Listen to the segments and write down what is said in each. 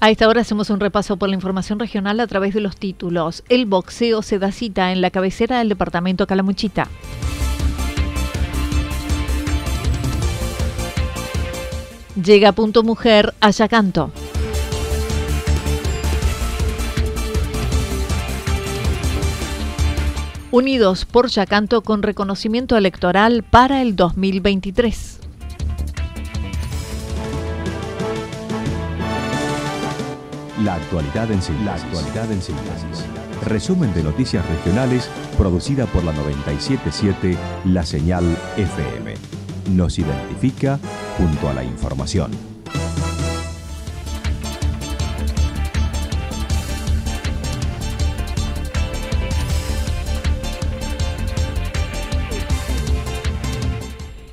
A esta hora hacemos un repaso por la información regional a través de los títulos. El boxeo se da cita en la cabecera del departamento Calamuchita. Llega Punto Mujer a Yacanto. Unidos por Yacanto con reconocimiento electoral para el 2023. La actualidad en síntesis. La actualidad en síntesis. Resumen de noticias regionales producida por la 977 La Señal FM. Nos identifica junto a la información.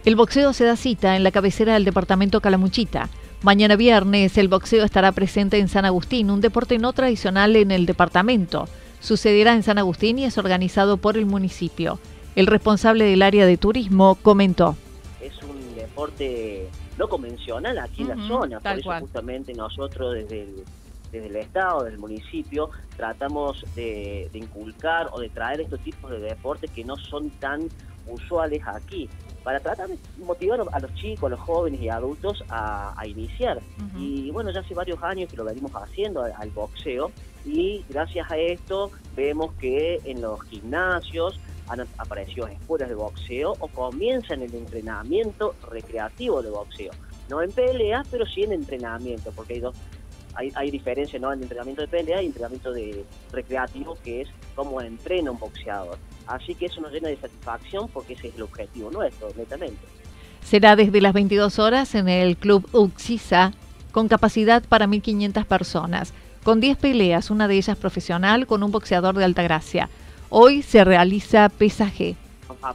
El boxeo se da cita en la cabecera del departamento Calamuchita. Mañana viernes el boxeo estará presente en San Agustín, un deporte no tradicional en el departamento. Sucederá en San Agustín y es organizado por el municipio. El responsable del área de turismo comentó. Es un deporte no convencional aquí en la zona, por eso justamente nosotros desde el, desde el Estado, desde el municipio, tratamos de, de inculcar o de traer estos tipos de deportes que no son tan usuales aquí para tratar de motivar a los chicos, a los jóvenes y adultos a, iniciar. Y bueno, ya hace varios años que lo venimos haciendo al, boxeo y gracias a esto vemos que en los gimnasios han aparecido escuelas de boxeo o comienzan el entrenamiento recreativo de boxeo. No en pelea, pero sí en entrenamiento, porque hay dos hay, hay diferencia ¿no? en entrenamiento de pelea y entrenamiento de recreativo, que es cómo entrena un boxeador. Así que eso nos llena de satisfacción porque ese es el objetivo nuestro, netamente. Será desde las 22 horas en el Club Uxisa, con capacidad para 1.500 personas, con 10 peleas, una de ellas profesional, con un boxeador de Altagracia. Hoy se realiza pesaje.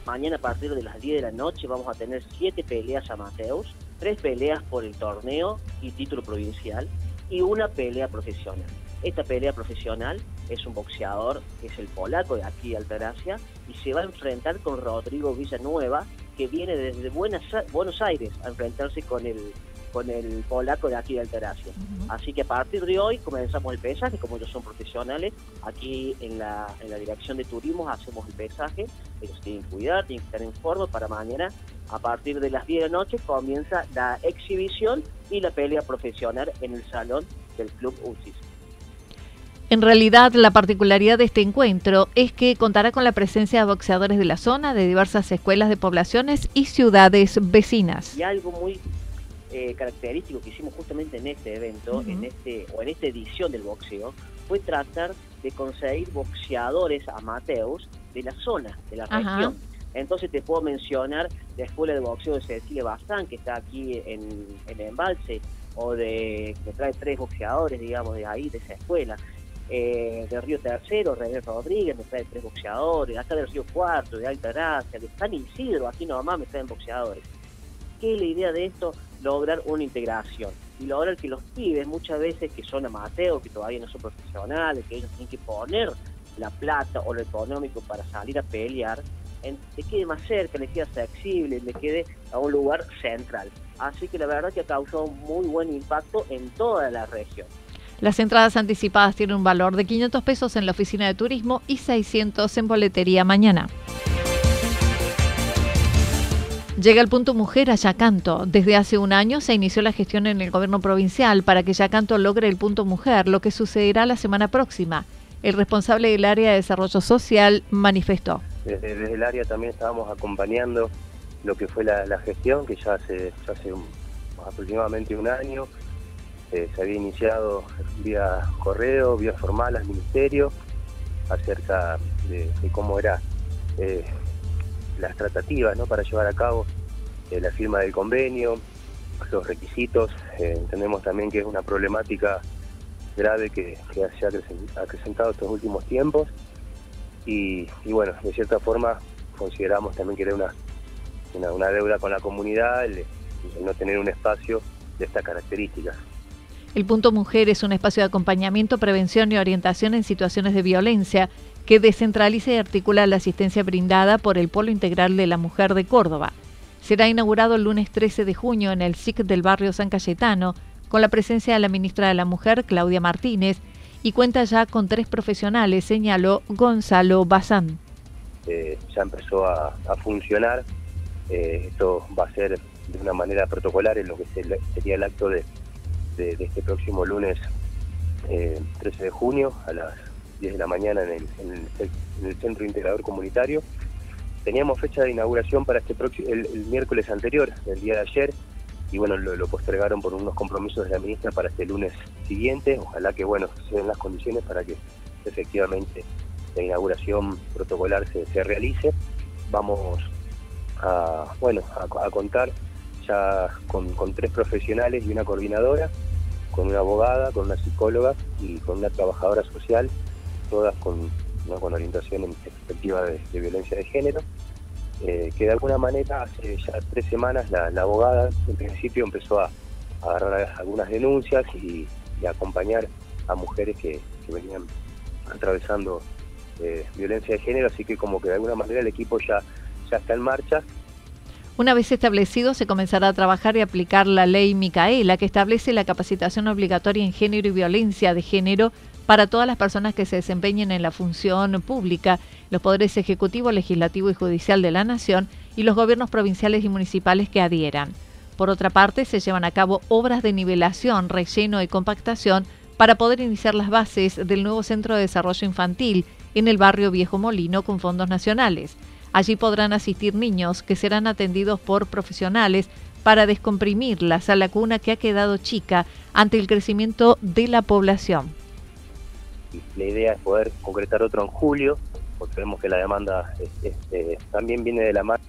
mañana a partir de las 10 de la noche vamos a tener 7 peleas amateurs, 3 peleas por el torneo y título provincial y una pelea profesional. Esta pelea profesional es un boxeador que es el polaco de aquí de Altagracia y se va a enfrentar con Rodrigo Villanueva que viene desde Buenos Aires a enfrentarse con el con el polaco de aquí de Altagracia. Así que a partir de hoy comenzamos el pesaje, como ellos son profesionales, aquí en la, en la dirección de turismo hacemos el pesaje, ellos tienen que cuidar, tienen que estar en forma para mañana, a partir de las 10 de la noche comienza la exhibición y la pelea profesional en el salón del Club UCIS. En realidad, la particularidad de este encuentro es que contará con la presencia de boxeadores de la zona, de diversas escuelas de poblaciones y ciudades vecinas. Y algo muy eh, característico que hicimos justamente en este evento, en este o en esta edición del boxeo, fue tratar de conseguir boxeadores amateurs de la zona, de la región. Entonces te puedo mencionar la escuela de boxeo de Cecilia Bazán, que está aquí en, el Embalse, o de que trae tres boxeadores, digamos, de ahí, de esa escuela eh, de Río Tercero, René Rodríguez, me trae tres boxeadores, acá del Río Cuarto, de Alta Gracia, de San Isidro, aquí nomás me traen boxeadores. ¿Qué es la idea de esto? Lograr una integración y lograr que los pibes, muchas veces que son amateurs, que todavía no son profesionales, que ellos tienen que poner la plata o lo económico para salir a pelear, en, le quede más cerca, le quede accesible, le quede a un lugar central. Así que la verdad que ha causado muy buen impacto en toda la región. Las entradas anticipadas tienen un valor de 500 pesos en la oficina de turismo y 600 en boletería mañana. Llega el punto mujer a Yacanto. Desde hace un año se inició la gestión en el gobierno provincial para que Yacanto logre el punto mujer, lo que sucederá la semana próxima. El responsable del área de desarrollo social manifestó. Desde, el área también estábamos acompañando lo que fue la, gestión, que ya hace, aproximadamente un año. Eh, se había iniciado vía correo, vía formal al ministerio, acerca de, cómo era eh, las tratativas ¿no? para llevar a cabo eh, la firma del convenio, los requisitos. Entendemos también que es una problemática grave que, se ha acrecentado estos últimos tiempos y, bueno, de cierta forma consideramos también que era una, una, deuda con la comunidad el, no tener un espacio de estas características. El punto mujer es un espacio de acompañamiento, prevención y orientación en situaciones de violencia que descentraliza y articula la asistencia brindada por el Polo Integral de la Mujer de Córdoba. Será inaugurado el lunes 13 de junio en el SIC del barrio San Cayetano, con la presencia de la ministra de la Mujer, Claudia Martínez, y cuenta ya con tres profesionales, señaló Gonzalo Bazán. Eh, ya empezó a, funcionar, eh, esto va a ser de una manera protocolar en lo que sería el acto de, este próximo lunes 13 eh, de junio a las 10 de la mañana en el, Centro Integrador Comunitario. Teníamos fecha de inauguración para este próximo, el, miércoles anterior, el día de ayer, y bueno, lo, postergaron por unos compromisos de la ministra para este lunes siguiente. Ojalá que, bueno, se den las condiciones para que efectivamente la inauguración protocolar se, realice. Vamos a, bueno, a, contar ya con, tres profesionales y una coordinadora, con una abogada, con una psicóloga y con una trabajadora social todas con, con orientación en perspectiva de, violencia de género, eh, que de alguna manera hace ya tres semanas la, abogada en principio empezó a, agarrar algunas denuncias y, a acompañar a mujeres que, venían atravesando eh, violencia de género, así que como que de alguna manera el equipo ya, ya está en marcha una vez establecido, se comenzará a trabajar y aplicar la ley Micaela, que establece la capacitación obligatoria en género y violencia de género para todas las personas que se desempeñen en la función pública, los poderes ejecutivo, legislativo y judicial de la Nación y los gobiernos provinciales y municipales que adhieran. Por otra parte, se llevan a cabo obras de nivelación, relleno y compactación para poder iniciar las bases del nuevo Centro de Desarrollo Infantil en el barrio Viejo Molino con fondos nacionales. Allí podrán asistir niños que serán atendidos por profesionales para descomprimir la sala cuna que ha quedado chica ante el crecimiento de la población. La idea es poder concretar otro en julio, porque vemos que la demanda eh, también viene de la mano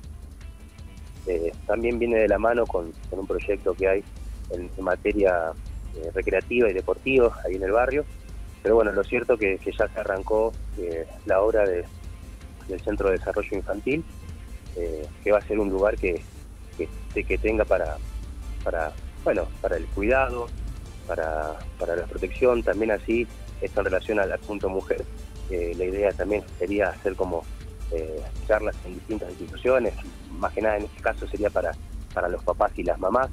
eh, también viene de la mano con, un proyecto que hay en, materia eh, recreativa y deportiva ahí en el barrio. Pero bueno, lo cierto que, que ya se arrancó la obra de, del Centro de Desarrollo Infantil, que va a ser un lugar que, que, tenga para, para, bueno, para el cuidado, para, para la protección, también así esto en relación al, punto mujer, eh, la idea también sería hacer como eh, charlas en distintas instituciones, más que nada en este caso sería para, para los papás y las mamás,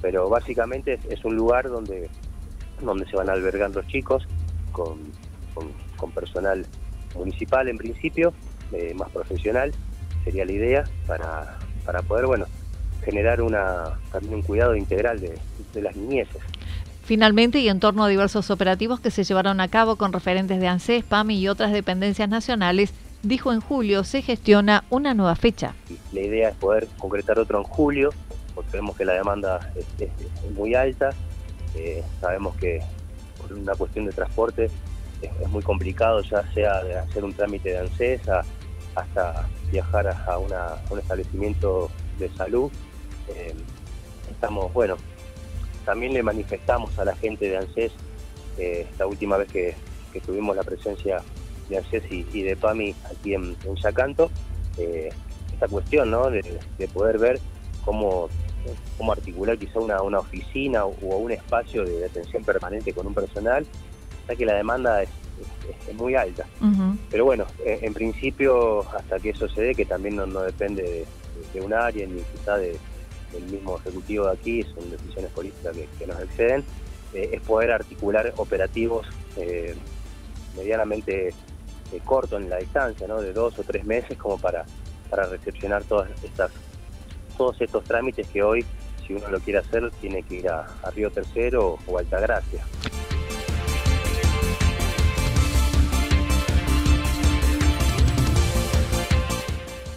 pero básicamente es, un lugar donde, donde se van a albergar los chicos con, con, personal municipal en principio, eh, más profesional, sería la idea para, para poder bueno generar una también un cuidado integral de, de las niñeces. Finalmente, y en torno a diversos operativos que se llevaron a cabo con referentes de ANSES, PAMI y otras dependencias nacionales, dijo en julio se gestiona una nueva fecha. La idea es poder concretar otro en julio, porque vemos que la demanda es, muy alta, eh, sabemos que por una cuestión de transporte es, muy complicado, ya sea de hacer un trámite de ANSES hasta viajar a, un establecimiento de salud. Eh, estamos, bueno, también le manifestamos a la gente de ANSES, eh, esta última vez que, tuvimos la presencia de ANSES y, de PAMI aquí en, en Yacanto, eh, esta cuestión ¿no? de, poder ver cómo, cómo articular quizá una, una oficina o, un espacio de atención permanente con un personal, ya que la demanda es, muy alta. Pero bueno, en, principio, hasta que eso se dé, que también no, depende de, un área ni quizá de, el mismo ejecutivo de aquí, son decisiones políticas que, nos exceden, eh, es poder articular operativos eh, medianamente eh, cortos en la distancia, ¿no? de dos o tres meses, como para, para recepcionar todas estas todos estos trámites que hoy, si uno lo quiere hacer, tiene que ir a, Río Tercero o Altagracia.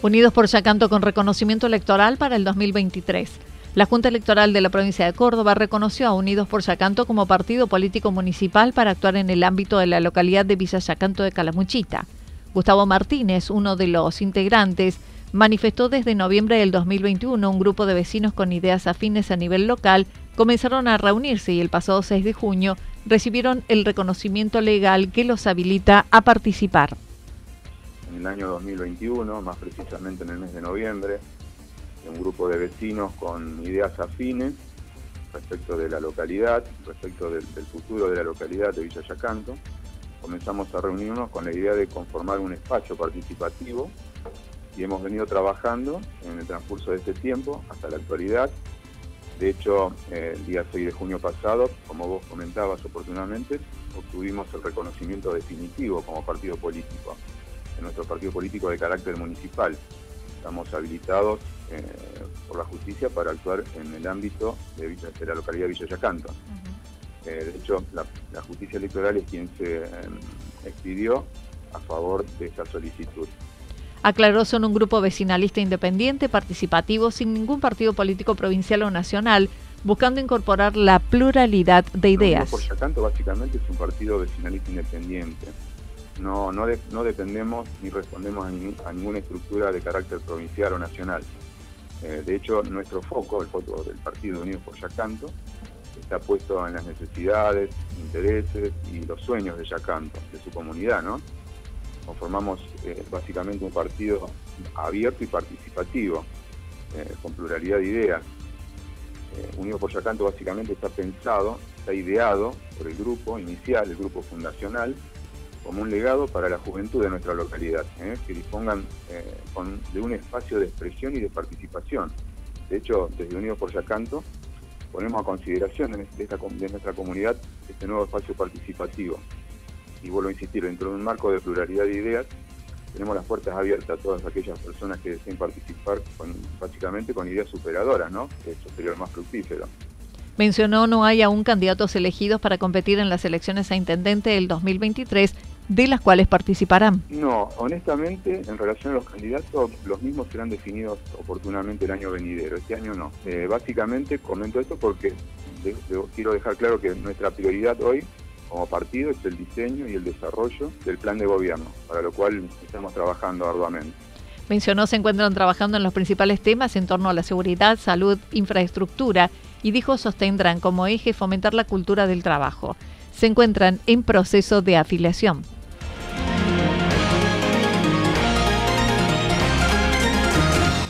Unidos por Yacanto con reconocimiento electoral para el 2023. La Junta Electoral de la provincia de Córdoba reconoció a Unidos por Yacanto como partido político municipal para actuar en el ámbito de la localidad de Villa Yacanto de Calamuchita. Gustavo Martínez, uno de los integrantes, manifestó desde noviembre del 2021 un grupo de vecinos con ideas afines a nivel local comenzaron a reunirse y el pasado 6 de junio recibieron el reconocimiento legal que los habilita a participar en el año 2021, más precisamente en el mes de noviembre, un grupo de vecinos con ideas afines respecto de la localidad, respecto del, futuro de la localidad de Villa Yacanto. Comenzamos a reunirnos con la idea de conformar un espacio participativo y hemos venido trabajando en el transcurso de este tiempo hasta la actualidad. De hecho, el día 6 de junio pasado, como vos comentabas oportunamente, obtuvimos el reconocimiento definitivo como partido político en nuestro partido político de carácter municipal. Estamos habilitados eh, por la justicia para actuar en el ámbito de, la localidad de Villa Yacanto. Eh, de hecho, la, justicia electoral es quien se eh, expidió a favor de esa solicitud. Aclaró, son un grupo vecinalista independiente, participativo, sin ningún partido político provincial o nacional, buscando incorporar la pluralidad de ideas. por Yacanto básicamente es un partido vecinalista independiente no, no, no dependemos ni respondemos a, ninguna estructura de carácter provincial o nacional. Eh, de hecho, nuestro foco, el foco del Partido Unido por Yacanto, está puesto en las necesidades, intereses y los sueños de Yacanto, de su comunidad, ¿no? Conformamos eh, básicamente un partido abierto y participativo, eh, con pluralidad de ideas. Unido por Yacanto básicamente está pensado, está ideado por el grupo inicial, el grupo fundacional, como un legado para la juventud de nuestra localidad, ¿eh? que dispongan eh, de un espacio de expresión y de participación. De hecho, desde Unidos por Yacanto ponemos a consideración de, de nuestra comunidad este nuevo espacio participativo. Y vuelvo a insistir, dentro de un marco de pluralidad de ideas, tenemos las puertas abiertas a todas aquellas personas que deseen participar básicamente con ideas superadoras, ¿no? Eso sería lo más fructífero. Mencionó no hay aún candidatos elegidos para competir en las elecciones a intendente del 2023 de las cuales participarán. No, honestamente, en relación a los candidatos, los mismos serán definidos oportunamente el año venidero. Este año no. Eh, básicamente comento esto porque quiero dejar claro que nuestra prioridad hoy como partido es el diseño y el desarrollo del plan de gobierno, para lo cual estamos trabajando arduamente. Mencionó se encuentran trabajando en los principales temas en torno a la seguridad, salud, infraestructura y dijo sostendrán como eje fomentar la cultura del trabajo. Se encuentran en proceso de afiliación.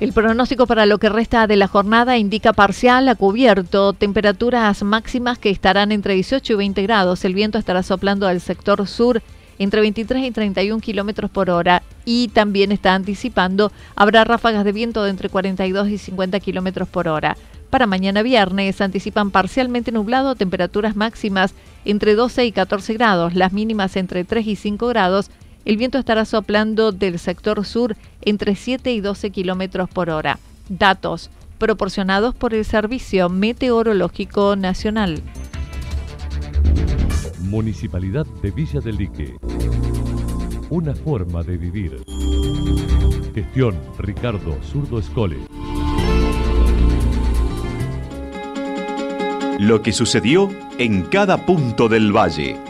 El pronóstico para lo que resta de la jornada indica parcial a cubierto, temperaturas máximas que estarán entre 18 y 20 grados. El viento estará soplando al sector sur entre 23 y 31 kilómetros por hora y también está anticipando habrá ráfagas de viento de entre 42 y 50 kilómetros por hora. Para mañana viernes anticipan parcialmente nublado, temperaturas máximas entre 12 y 14 grados, las mínimas entre 3 y 5 grados el viento estará soplando del sector sur entre 7 y 12 kilómetros por hora. Datos proporcionados por el Servicio Meteorológico Nacional. Municipalidad de Villa del Lique. Una forma de vivir. Gestión Ricardo Zurdo Escole. Lo que sucedió en cada punto del valle.